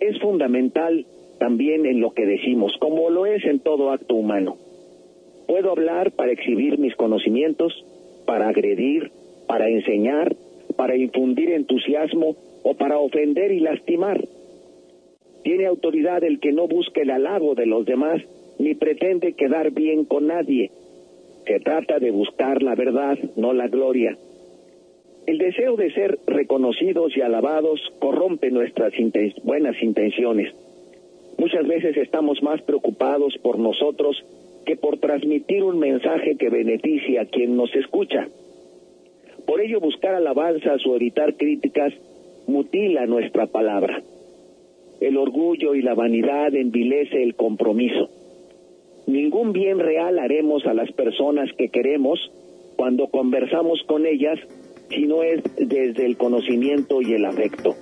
es fundamental también en lo que decimos, como lo es en todo acto humano. Puedo hablar para exhibir mis conocimientos, para agredir, para enseñar, para infundir entusiasmo o para ofender y lastimar. Tiene autoridad el que no busque el halago de los demás ni pretende quedar bien con nadie. Se trata de buscar la verdad, no la gloria. El deseo de ser reconocidos y alabados corrompe nuestras buenas intenciones. Muchas veces estamos más preocupados por nosotros que por transmitir un mensaje que beneficie a quien nos escucha. Por ello buscar alabanzas o evitar críticas mutila nuestra palabra. El orgullo y la vanidad envilece el compromiso. Ningún bien real haremos a las personas que queremos cuando conversamos con ellas si no es desde el conocimiento y el afecto.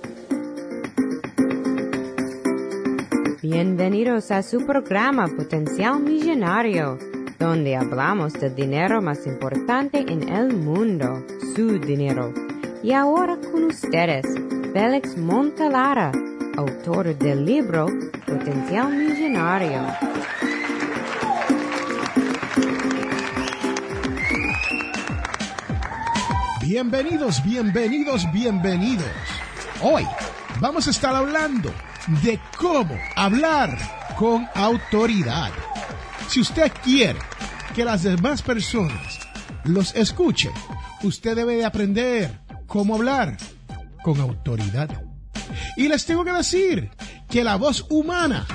Bienvenidos a su programa Potencial Millonario, donde hablamos del dinero más importante en el mundo, su dinero. Y ahora con ustedes, Félix Montalara, autor del libro Potencial Millonario. Bienvenidos, bienvenidos, bienvenidos. Hoy vamos a estar hablando de cómo hablar con autoridad. Si usted quiere que las demás personas los escuchen, usted debe de aprender cómo hablar con autoridad. Y les tengo que decir que la voz humana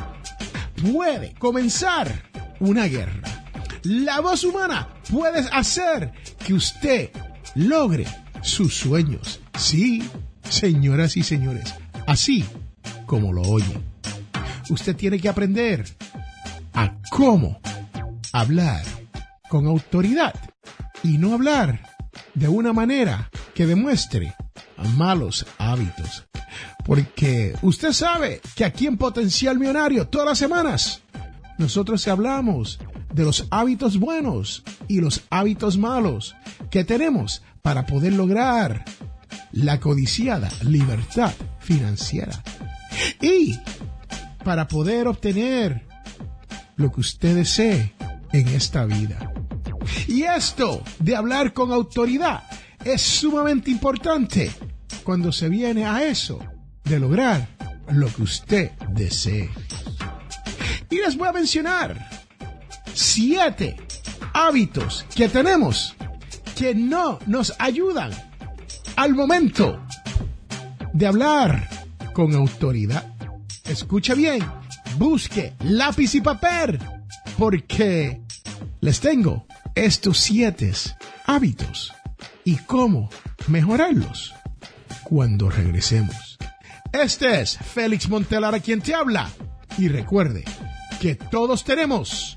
puede comenzar una guerra. La voz humana puede hacer que usted logre sus sueños. Sí, señoras y señores, así como lo oye. Usted tiene que aprender a cómo hablar con autoridad y no hablar de una manera que demuestre malos hábitos. Porque usted sabe que aquí en Potencial Millonario todas las semanas nosotros hablamos de los hábitos buenos y los hábitos malos que tenemos para poder lograr la codiciada libertad financiera. Y para poder obtener lo que usted desee en esta vida. Y esto de hablar con autoridad es sumamente importante cuando se viene a eso de lograr lo que usted desee. Y les voy a mencionar siete hábitos que tenemos que no nos ayudan al momento de hablar con autoridad. Escucha bien, busque lápiz y papel, porque les tengo estos siete hábitos y cómo mejorarlos cuando regresemos. Este es Félix Montelara quien te habla. Y recuerde que todos tenemos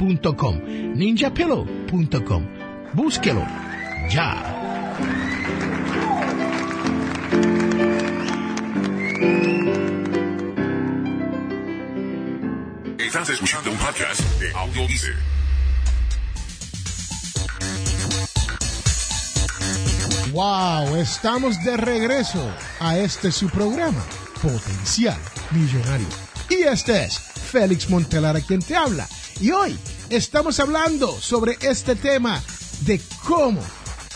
ninjapillow.com. Búsquelo ya. Estás escuchando un podcast de Audio Wow, estamos de regreso a este su programa, Potencial Millonario. Y este es Félix Montelara quien te habla. Y hoy estamos hablando sobre este tema de cómo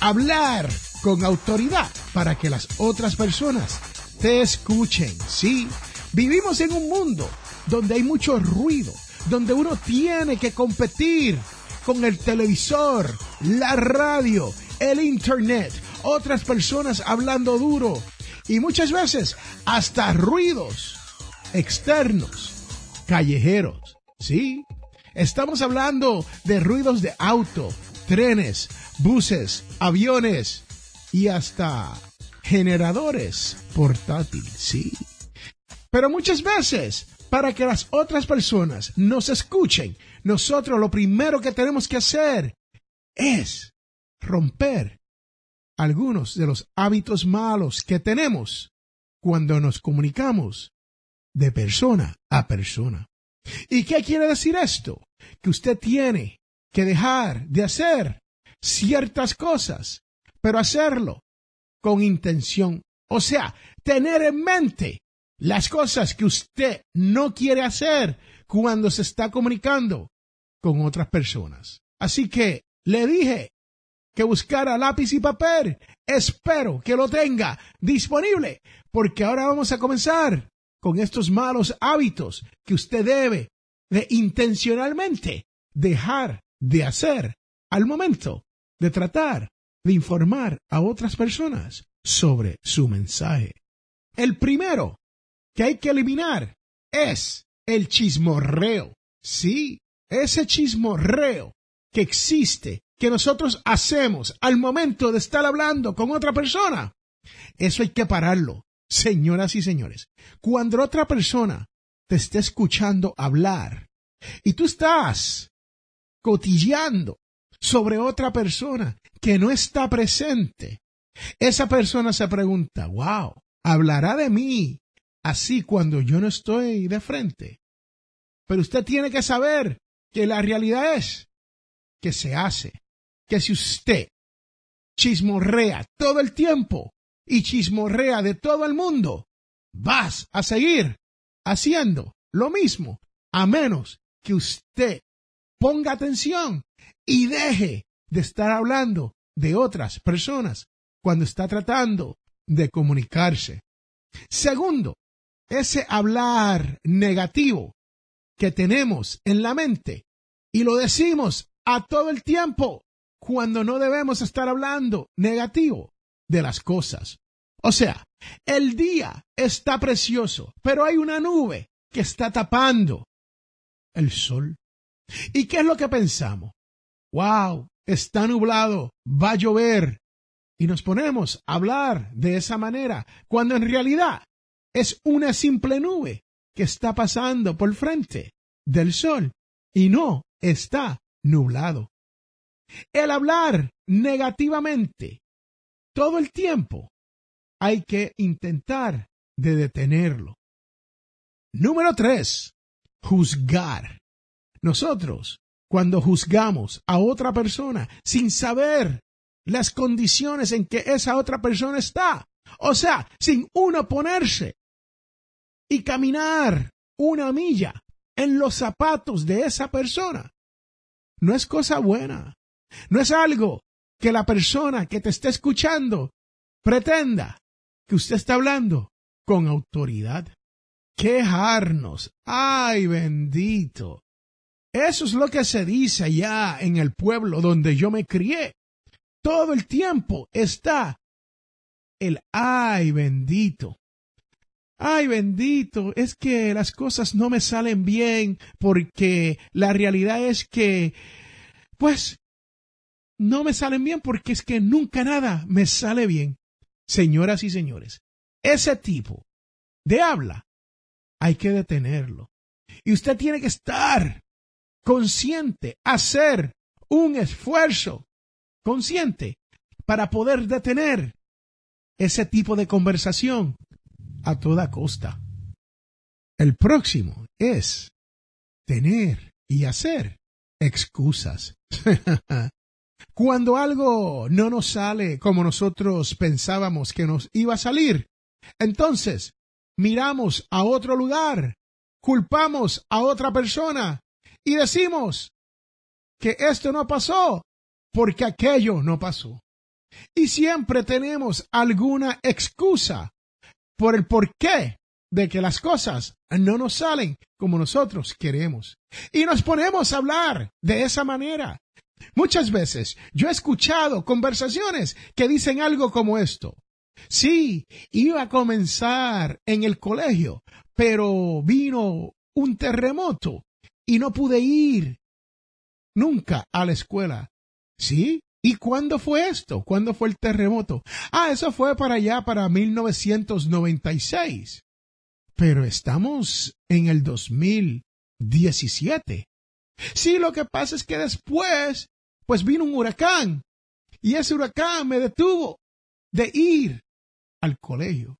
hablar con autoridad para que las otras personas te escuchen. Sí, vivimos en un mundo donde hay mucho ruido, donde uno tiene que competir con el televisor, la radio, el internet, otras personas hablando duro y muchas veces hasta ruidos externos, callejeros. Sí, estamos hablando de ruidos de auto, trenes, buses, aviones y hasta generadores portátiles, sí. Pero muchas veces, para que las otras personas nos escuchen, nosotros lo primero que tenemos que hacer es romper algunos de los hábitos malos que tenemos cuando nos comunicamos de persona a persona. ¿Y qué quiere decir esto? Que usted tiene que dejar de hacer ciertas cosas, pero hacerlo con intención. O sea, tener en mente las cosas que usted no quiere hacer cuando se está comunicando con otras personas. Así que le dije que buscara lápiz y papel. Espero que lo tenga disponible, porque ahora vamos a comenzar con estos malos hábitos que usted debe de intencionalmente dejar de hacer al momento de tratar de informar a otras personas sobre su mensaje. El primero que hay que eliminar es el chismorreo. Sí, ese chismorreo que existe, que nosotros hacemos al momento de estar hablando con otra persona. Eso hay que pararlo, señoras y señores. Cuando otra persona te esté escuchando hablar y tú estás cotilleando sobre otra persona que no está presente, esa persona se pregunta, wow, hablará de mí así cuando yo no estoy de frente. Pero usted tiene que saber que la realidad es que se hace, que si usted chismorrea todo el tiempo y chismorrea de todo el mundo, vas a seguir haciendo lo mismo, a menos que usted ponga atención y deje de estar hablando de otras personas cuando está tratando de comunicarse. Segundo, ese hablar negativo que tenemos en la mente y lo decimos a todo el tiempo cuando no debemos estar hablando negativo de las cosas. O sea, el día está precioso, pero hay una nube que está tapando el sol. ¿Y qué es lo que pensamos? ¡Wow! Está nublado, va a llover. Y nos ponemos a hablar de esa manera, cuando en realidad es una simple nube que está pasando por frente del sol y no está nublado. El hablar negativamente todo el tiempo hay que intentar de detenerlo. Número tres, juzgar. Nosotros, cuando juzgamos a otra persona sin saber las condiciones en que esa otra persona está, o sea, sin uno ponerse y caminar una milla en los zapatos de esa persona, no es cosa buena. No es algo que la persona que te está escuchando pretenda que usted está hablando con autoridad. Quejarnos. Ay, bendito. Eso es lo que se dice allá en el pueblo donde yo me crié. Todo el tiempo está el ay bendito. Ay bendito, es que las cosas no me salen bien porque la realidad es que, pues, no me salen bien porque es que nunca nada me sale bien. Señoras y señores, ese tipo de habla hay que detenerlo. Y usted tiene que estar consciente, hacer un esfuerzo consciente para poder detener ese tipo de conversación a toda costa. El próximo es tener y hacer excusas. Cuando algo no nos sale como nosotros pensábamos que nos iba a salir, entonces miramos a otro lugar, culpamos a otra persona y decimos que esto no pasó porque aquello no pasó. Y siempre tenemos alguna excusa por el porqué de que las cosas no nos salen como nosotros queremos. Y nos ponemos a hablar de esa manera. Muchas veces yo he escuchado conversaciones que dicen algo como esto. Sí, iba a comenzar en el colegio, pero vino un terremoto y no pude ir nunca a la escuela. ¿Sí? ¿Y cuándo fue esto? ¿Cuándo fue el terremoto? Ah, eso fue para allá, para 1996. pero estamos en el 2017. Sí, lo que pasa es que después, pues vino un huracán y ese huracán me detuvo de ir al colegio.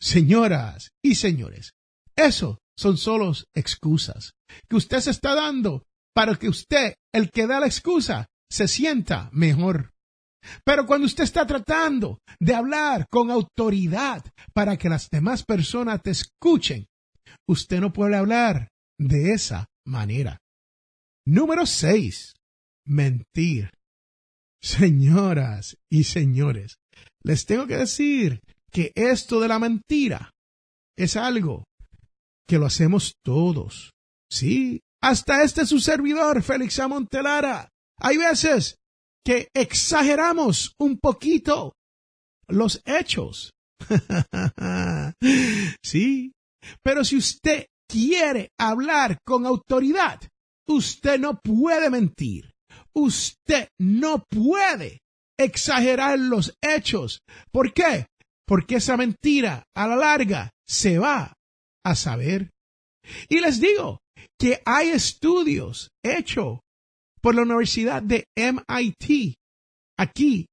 Señoras y señores, eso son solo excusas que usted se está dando para que usted, el que da la excusa, se sienta mejor. Pero cuando usted está tratando de hablar con autoridad para que las demás personas te escuchen, usted no puede hablar de esa manera. Número 6. Mentir. Señoras y señores, les tengo que decir que esto de la mentira es algo que lo hacemos todos. Sí, hasta este su servidor, Félix Amontelara. Hay veces que exageramos un poquito los hechos. sí, pero si usted quiere hablar con autoridad, usted no puede mentir. Usted no puede exagerar los hechos. ¿Por qué? Porque esa mentira a la larga se va a saber. Y les digo que hay estudios hechos por la Universidad de MIT aquí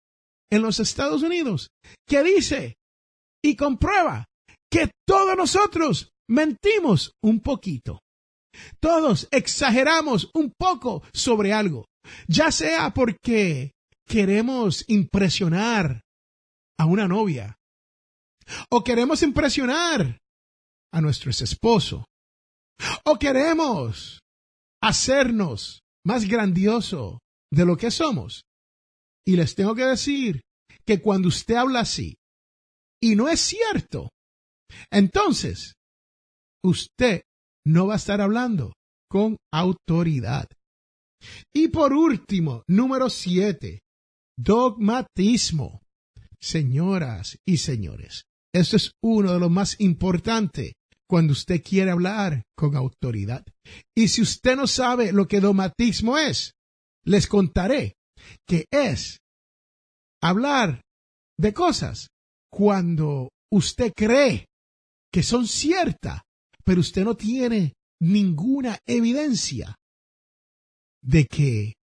en los Estados Unidos que dice y comprueba que todos nosotros mentimos un poquito. Todos exageramos un poco sobre algo, ya sea porque queremos impresionar a una novia o queremos impresionar a nuestro esposo o queremos hacernos más grandioso de lo que somos. Y les tengo que decir que cuando usted habla así y no es cierto, entonces usted no va a estar hablando con autoridad. Y por último, número siete, dogmatismo. Señoras y señores, esto es uno de los más importantes cuando usted quiere hablar con autoridad. Y si usted no sabe lo que dogmatismo es, les contaré que es hablar de cosas cuando usted cree que son ciertas, pero usted no tiene ninguna evidencia de que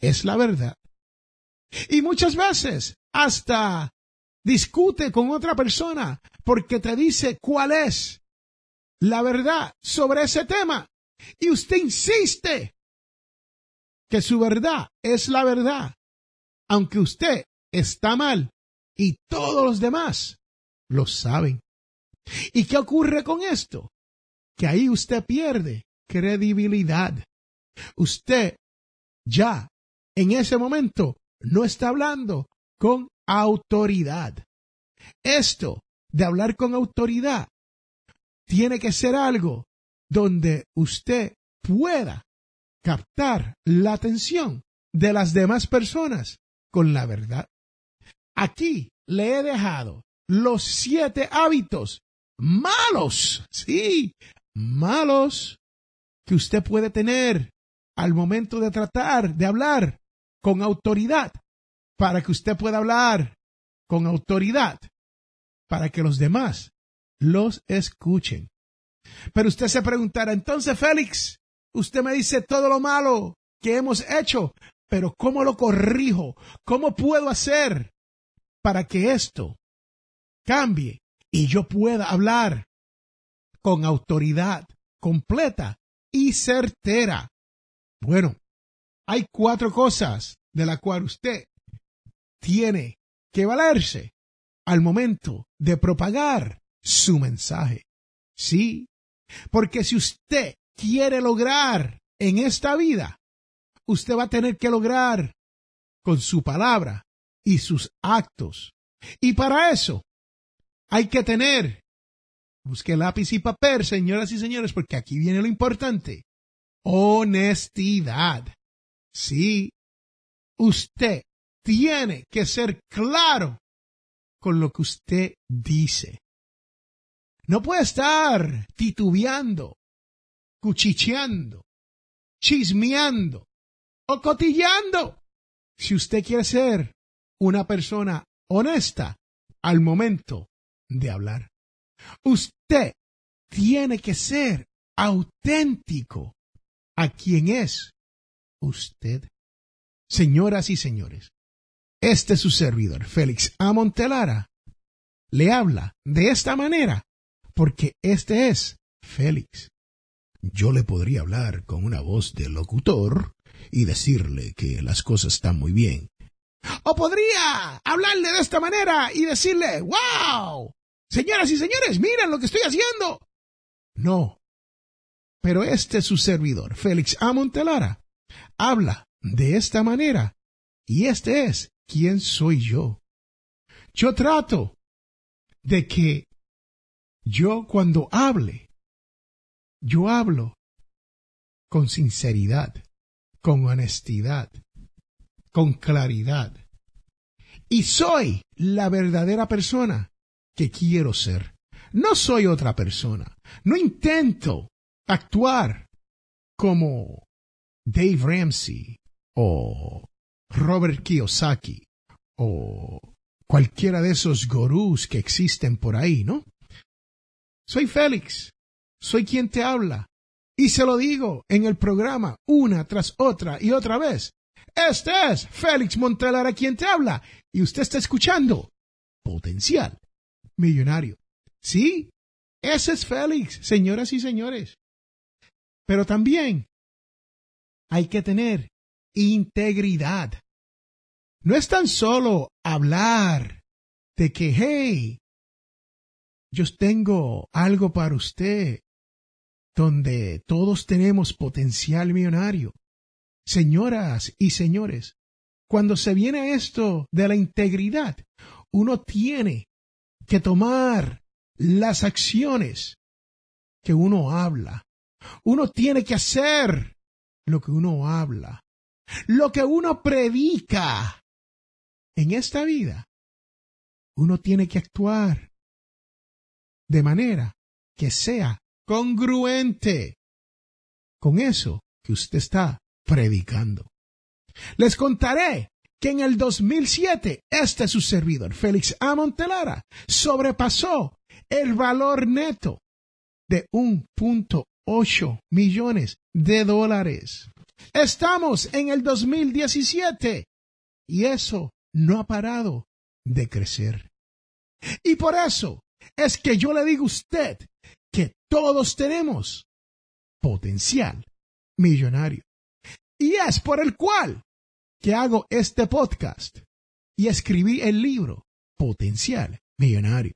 es la verdad. Y muchas veces hasta discute con otra persona porque te dice cuál es la verdad sobre ese tema. Y usted insiste que su verdad es la verdad, aunque usted está mal y todos los demás lo saben. ¿Y qué ocurre con esto? Que ahí usted pierde credibilidad. Usted ya en ese momento no está hablando con autoridad. Esto de hablar con autoridad tiene que ser algo donde usted pueda captar la atención de las demás personas con la verdad. Aquí le he dejado los siete hábitos malos, sí, malos que usted puede tener al momento de tratar de hablar con autoridad, para que usted pueda hablar con autoridad, para que los demás los escuchen. Pero usted se preguntará, entonces Félix, usted me dice todo lo malo que hemos hecho, pero ¿cómo lo corrijo? ¿Cómo puedo hacer para que esto cambie y yo pueda hablar con autoridad completa y certera? Bueno, hay cuatro cosas de las cuales usted tiene que valerse al momento de propagar su mensaje. Sí, porque si usted quiere lograr en esta vida, usted va a tener que lograr con su palabra y sus actos. Y para eso hay que tener, busque lápiz y papel, señoras y señores, porque aquí viene lo importante, honestidad. Sí, usted tiene que ser claro con lo que usted dice. No puede estar titubeando, cuchicheando, chismeando o cotillando. Si usted quiere ser una persona honesta al momento de hablar, usted tiene que ser auténtico a quien es usted. Señoras y señores, este es su servidor, Félix Amontelara, le habla de esta manera porque este es Félix. Yo le podría hablar con una voz de locutor y decirle que las cosas están muy bien. O podría hablarle de esta manera y decirle, wow, señoras y señores, miren lo que estoy haciendo. No. Pero este es su servidor, Félix Amontelara, habla de esta manera y este es quién soy yo. Yo trato de que yo cuando hable, yo hablo con sinceridad, con honestidad, con claridad. Y soy la verdadera persona que quiero ser. No soy otra persona. No intento actuar como Dave Ramsey o Robert Kiyosaki o cualquiera de esos gurús que existen por ahí, ¿no? Soy Félix, soy quien te habla, y se lo digo en el programa una tras otra y otra vez. Este es Félix Montelara quien te habla, y usted está escuchando Potencial Millonario. Sí, ese es Félix, señoras y señores. Pero también hay que tener integridad. No es tan solo hablar de que, hey, yo tengo algo para usted, donde todos tenemos potencial millonario. Señoras y señores, cuando se viene esto de la integridad, uno tiene que tomar las acciones que uno habla. Uno tiene que hacer lo que uno habla, lo que uno predica en esta vida, uno tiene que actuar de manera que sea congruente con eso que usted está predicando. Les contaré que en el 2007 este su servidor, Félix Amontelara, sobrepasó el valor neto de 1.8 millones de dólares. Estamos en el 2017 y eso no ha parado de crecer. Y por eso es que yo le digo a usted que todos tenemos potencial millonario. Y es por el cual que hago este podcast y escribí el libro Potencial Millonario.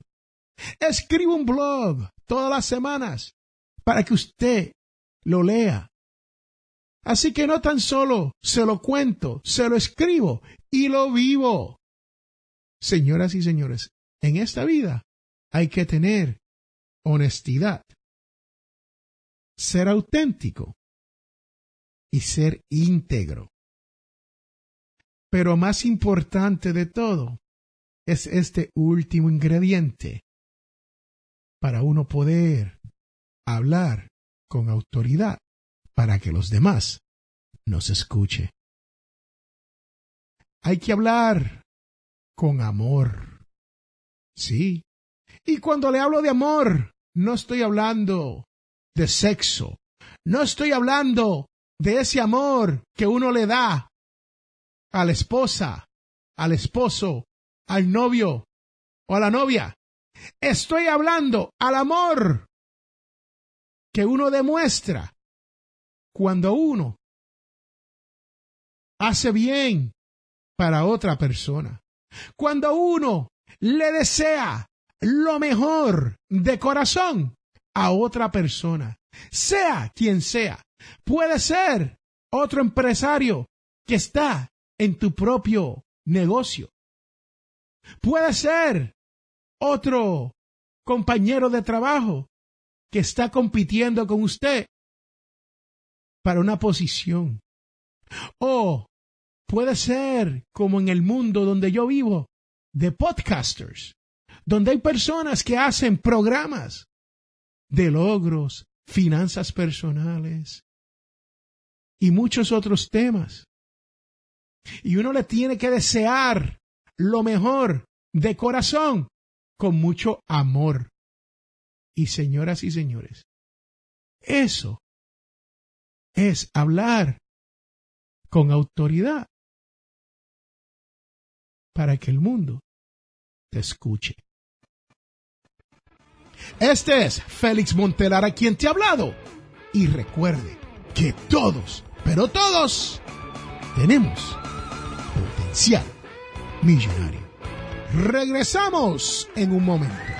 Escribo un blog todas las semanas para que usted lo lea. Así que no tan solo se lo cuento, se lo escribo y lo vivo. Señoras y señores, en esta vida hay que tener honestidad, ser auténtico y ser íntegro. Pero más importante de todo es este último ingrediente para uno poder hablar con autoridad para que los demás nos escuchen. Hay que hablar con amor. Sí. Y cuando le hablo de amor, no estoy hablando de sexo. No estoy hablando de ese amor que uno le da a la esposa, al esposo, al novio o a la novia. Estoy hablando al amor que uno demuestra cuando uno hace bien para otra persona. Cuando uno le desea lo mejor de corazón a otra persona, sea quien sea, puede ser otro empresario que está en tu propio negocio. Puede ser otro compañero de trabajo que está compitiendo con usted para una posición. O puede ser como en el mundo donde yo vivo, de podcasters, donde hay personas que hacen programas de logros, finanzas personales y muchos otros temas. Y uno le tiene que desear lo mejor de corazón, con mucho amor. Y señoras y señores, eso es hablar con autoridad para que el mundo te escuche. Este es Félix Montelar a quien te ha hablado. Y recuerde que todos, pero todos, tenemos potencial millonario. Regresamos en un momento.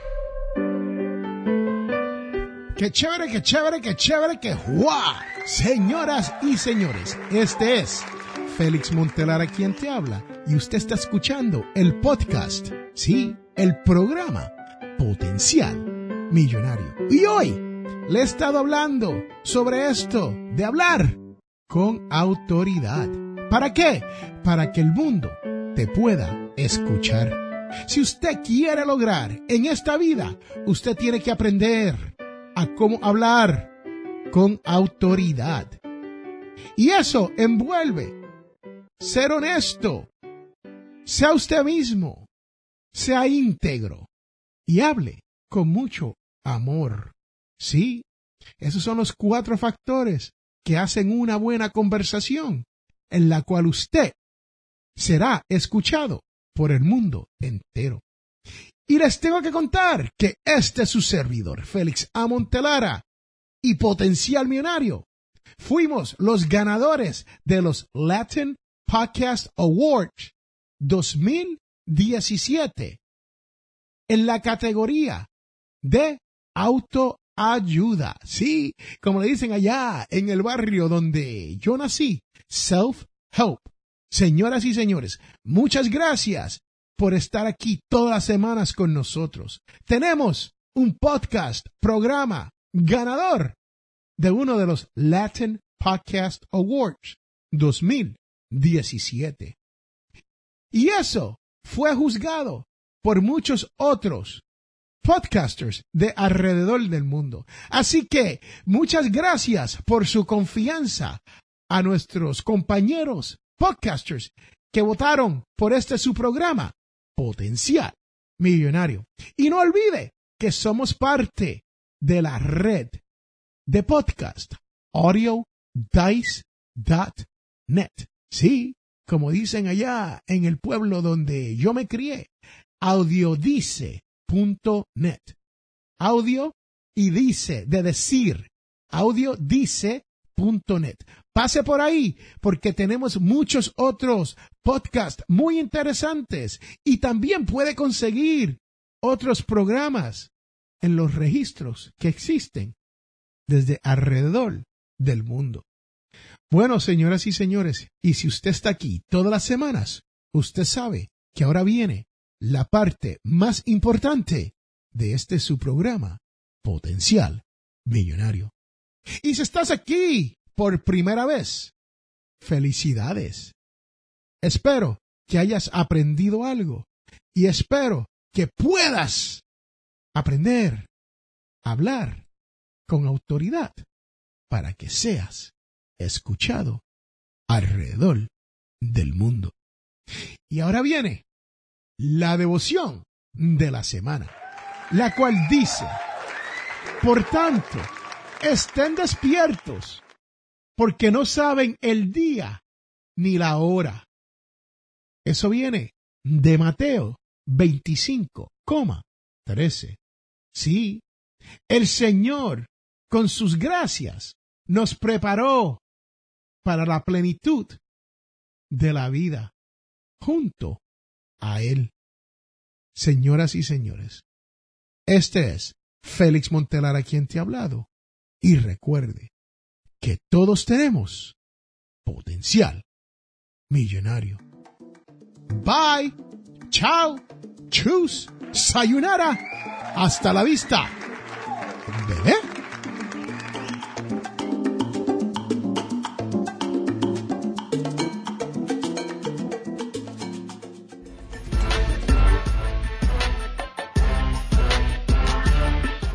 Qué chévere, qué chévere, qué chévere, qué guau. Señoras y señores, este es Félix Montelar a quien te habla y usted está escuchando el podcast, sí, el programa Potencial Millonario. Y hoy le he estado hablando sobre esto de hablar con autoridad. ¿Para qué? Para que el mundo te pueda escuchar. Si usted quiere lograr en esta vida, usted tiene que aprender cómo hablar con autoridad. Y eso envuelve ser honesto, sea usted mismo, sea íntegro y hable con mucho amor. Sí, esos son los cuatro factores que hacen una buena conversación en la cual usted será escuchado por el mundo entero. Y les tengo que contar que este es su servidor, Félix Amontelara y Potencial Millonario. Fuimos los ganadores de los Latin Podcast Awards 2017 en la categoría de autoayuda. Sí, como le dicen allá en el barrio donde yo nací, self-help. Señoras y señores, muchas gracias por estar aquí todas las semanas con nosotros. Tenemos un podcast, programa ganador de uno de los Latin Podcast Awards 2017. Y eso fue juzgado por muchos otros podcasters de alrededor del mundo. Así que muchas gracias por su confianza a nuestros compañeros podcasters que votaron por este su programa, Potencial Millonario. Y no olvide que somos parte de la red de podcast audiodice.net. Sí, como dicen allá en el pueblo donde yo me crié, audiodice.net. Audio y dice, de decir, audiodice.net. Pase por ahí porque tenemos muchos otros podcasts muy interesantes y también puede conseguir otros programas en los registros que existen desde alrededor del mundo. Bueno, señoras y señores, y si usted está aquí todas las semanas, usted sabe que ahora viene la parte más importante de este su programa, Potencial Millonario. Y si estás aquí por primera vez, felicidades. Espero que hayas aprendido algo y espero que puedas aprender a hablar con autoridad para que seas escuchado alrededor del mundo. Y ahora viene la devoción de la semana, la cual dice, por tanto, estén despiertos, porque no saben el día ni la hora. Eso viene de Mateo 25,13. Sí, el Señor, con sus gracias, nos preparó para la plenitud de la vida junto a Él. Señoras y señores, este es Félix Montelar a quien te ha hablado. Y recuerde que todos tenemos potencial millonario. Bye. Chao. Chus. Sayonara. Hasta la vista.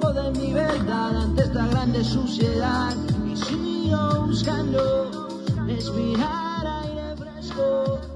de mi verdad ante esta grande suciedad. Y sigo buscando, respirar aire fresco.